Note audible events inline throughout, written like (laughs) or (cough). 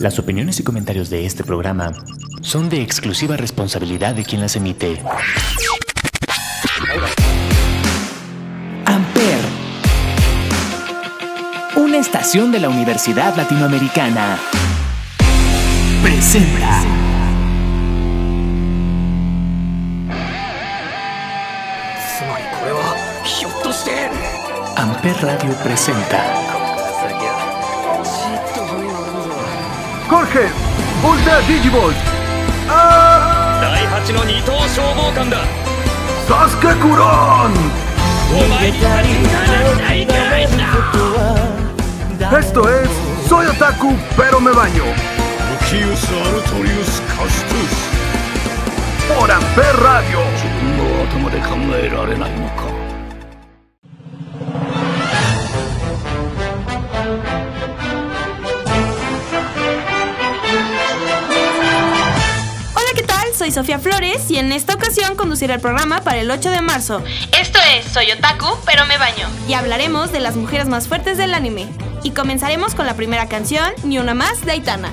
Las opiniones y comentarios de este programa son de exclusiva responsabilidad de quien las emite. Amper, una estación de la Universidad Latinoamericana, presenta. Amper Radio presenta. コルヘンボルダディジボーズあ第8の二等消防官だ。サスケクローンお前に足りなないタいな。Esto es Soy Otaku pero me baño. Lucius ゥスオランペラディオ自分の頭で考えられないのか Soy Sofía Flores y en esta ocasión conduciré el programa para el 8 de marzo. Esto es Soy Otaku, pero me baño. Y hablaremos de las mujeres más fuertes del anime. Y comenzaremos con la primera canción, Ni una más, de Aitana.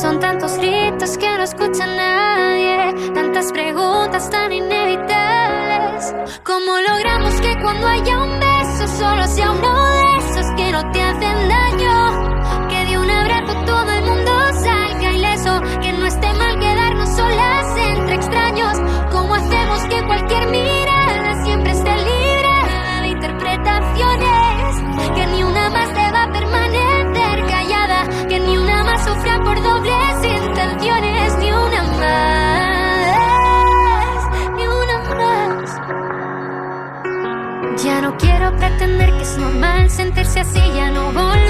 Son tantos gritos que no escucha nadie, tantas preguntas tan inevitables. ¿Cómo logramos que cuando haya un beso solo sea de sentirse así, ya no volveré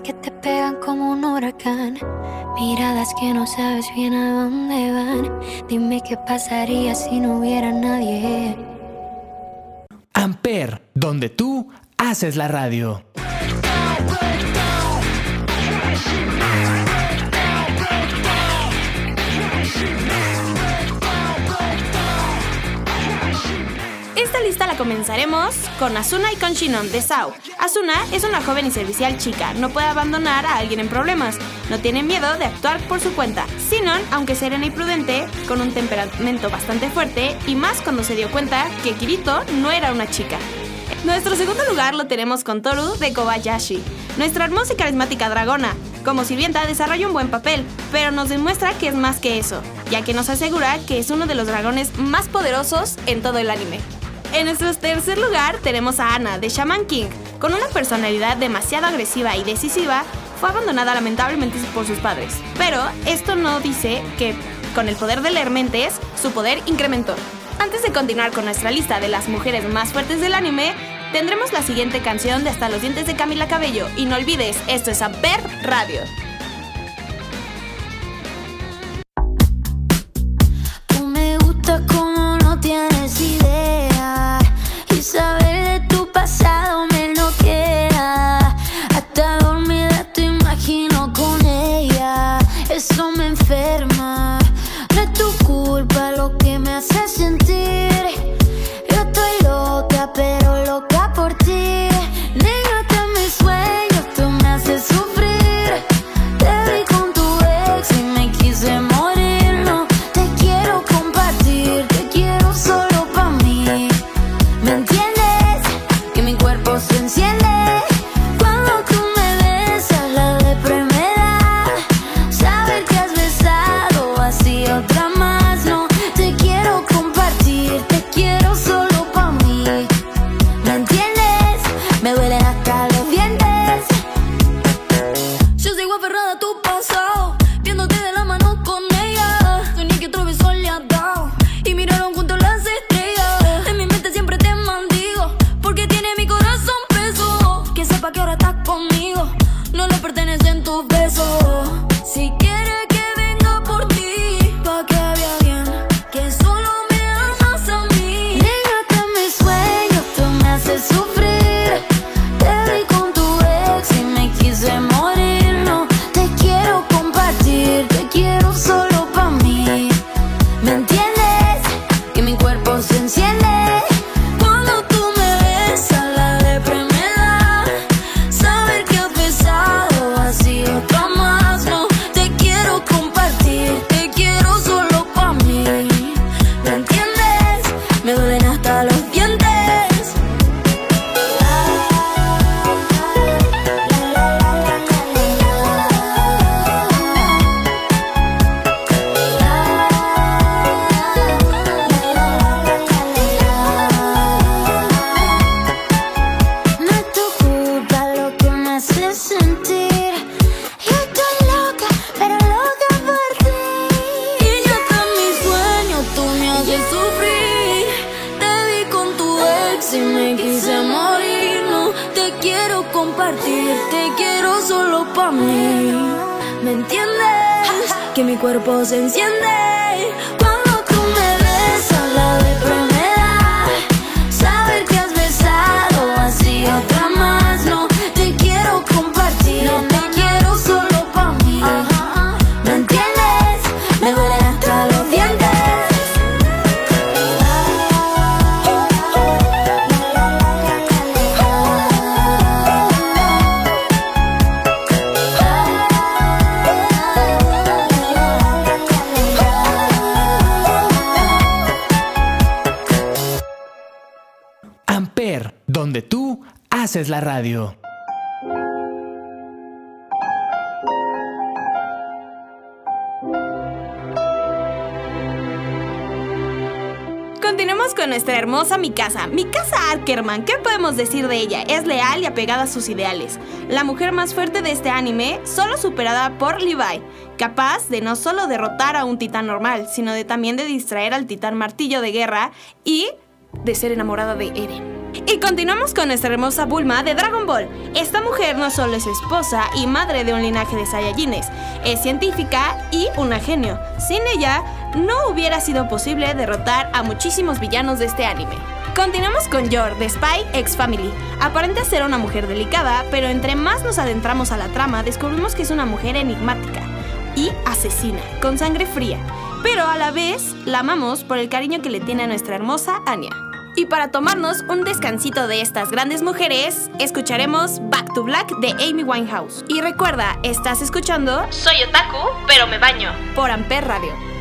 que te pegan como un huracán, miradas que no sabes bien a dónde van. Dime qué pasaría si no hubiera nadie. Amper, donde tú haces la radio. Lista la comenzaremos con Asuna y con Shinon de Sao. Asuna es una joven y servicial chica, no puede abandonar a alguien en problemas, no tiene miedo de actuar por su cuenta. Shinon, aunque serena y prudente, con un temperamento bastante fuerte y más cuando se dio cuenta que Kirito no era una chica. Nuestro segundo lugar lo tenemos con Toru de Kobayashi, nuestra hermosa y carismática dragona. Como sirvienta desarrolla un buen papel, pero nos demuestra que es más que eso, ya que nos asegura que es uno de los dragones más poderosos en todo el anime. En nuestro tercer lugar tenemos a Ana de Shaman King. Con una personalidad demasiado agresiva y decisiva, fue abandonada lamentablemente por sus padres. Pero esto no dice que con el poder de leer mentes, su poder incrementó. Antes de continuar con nuestra lista de las mujeres más fuertes del anime, tendremos la siguiente canción de Hasta los dientes de Camila Cabello. Y no olvides, esto es Amper Radio. Y me quise morir. No te quiero compartir, te quiero solo para mí. ¿Me entiendes? (laughs) Que mi cuerpo se enciende. Donde tú haces la radio. Continuemos con nuestra hermosa Mikasa. Mikasa Ackerman, ¿qué podemos decir de ella? Es leal y apegada a sus ideales. La mujer más fuerte de este anime, solo superada por Levi, capaz de no solo derrotar a un titán normal, sino de también de distraer al titán martillo de guerra y de ser enamorada de Eren. Y continuamos con nuestra hermosa Bulma de Dragon Ball. Esta mujer no solo es esposa y madre de un linaje de Saiyajines, es científica y una genio. Sin ella, no hubiera sido posible derrotar a muchísimos villanos de este anime. Continuamos con Yor de Spy X Family. Aparenta ser una mujer delicada, pero entre más nos adentramos a la trama, descubrimos que es una mujer enigmática y asesina, con sangre fría. Pero a la vez la amamos por el cariño que le tiene a nuestra hermosa Anya. Y para tomarnos un descansito de estas grandes mujeres, escucharemos Back to Black de Amy Winehouse. Y recuerda, estás escuchando Soy Otaku, pero me baño por Amper Radio.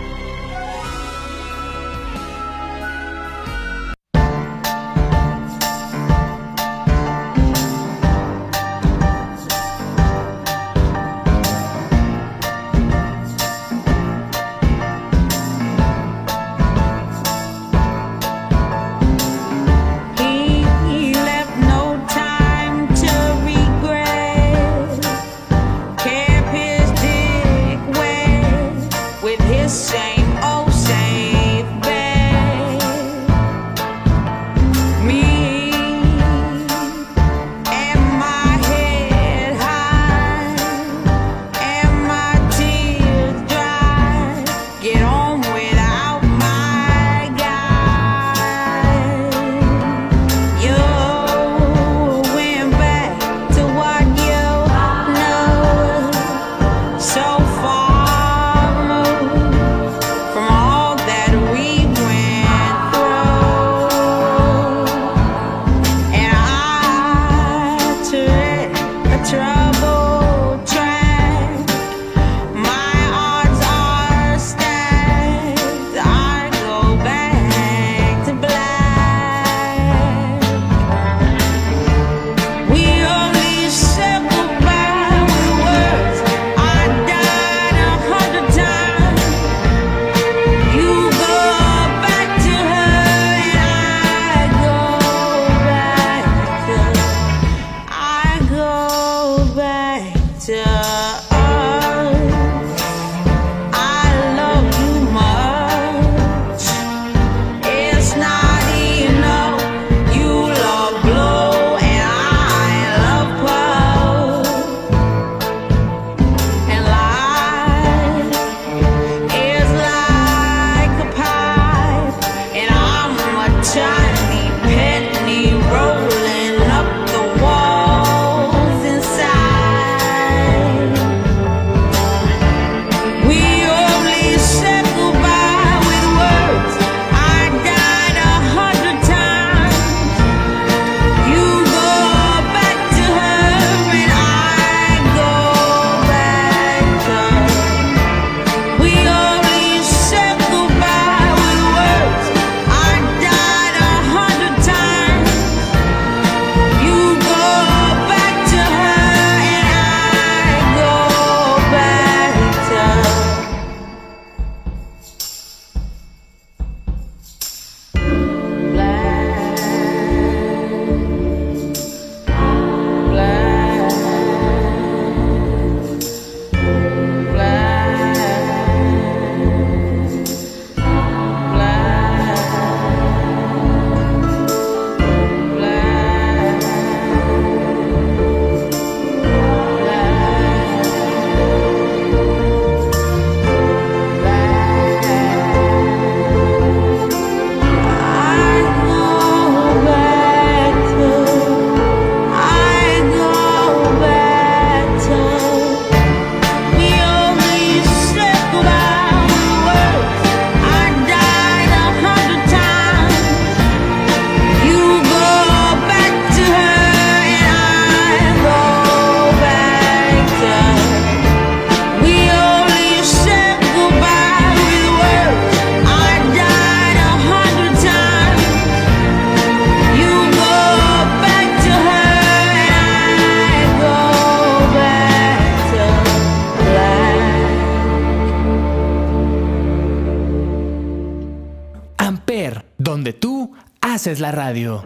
Haces la radio.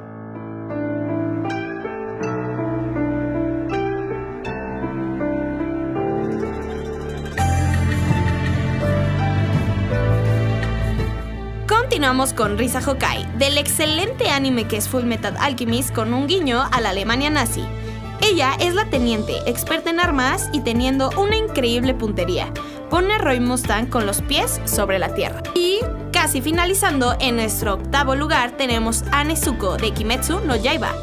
Continuamos con Risa Hokai, del excelente anime que es Full Metal Alchemist con un guiño a la Alemania nazi. Ella es la teniente, experta en armas y teniendo una increíble puntería. Pone a Roy Mustang con los pies sobre la tierra. Y casi finalizando, en nuestro octavo lugar tenemos a Nezuko de Kimetsu no Yaiba.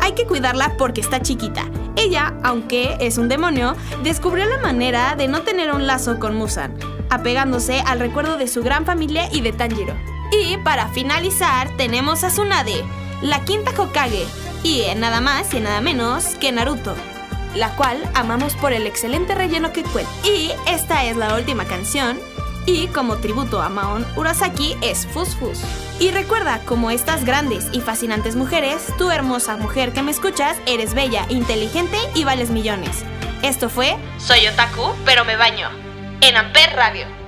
Hay que cuidarla porque está chiquita. Ella, aunque es un demonio, descubrió la manera de no tener un lazo con Musan, apegándose al recuerdo de su gran familia y de Tanjiro. Y para finalizar tenemos a Tsunade, la quinta Hokage, y nada más y nada menos que Naruto, la cual amamos por el excelente relleno que cuenta. Y esta es la última canción, y como tributo a Maon Urasaki es Fus Fus. Y recuerda, como estas grandes y fascinantes mujeres, tú hermosa mujer que me escuchas, eres bella, inteligente y vales millones. Esto fue Soy Otaku, pero me baño. En Amper Radio.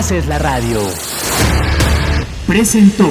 Haces la radio. Presentó.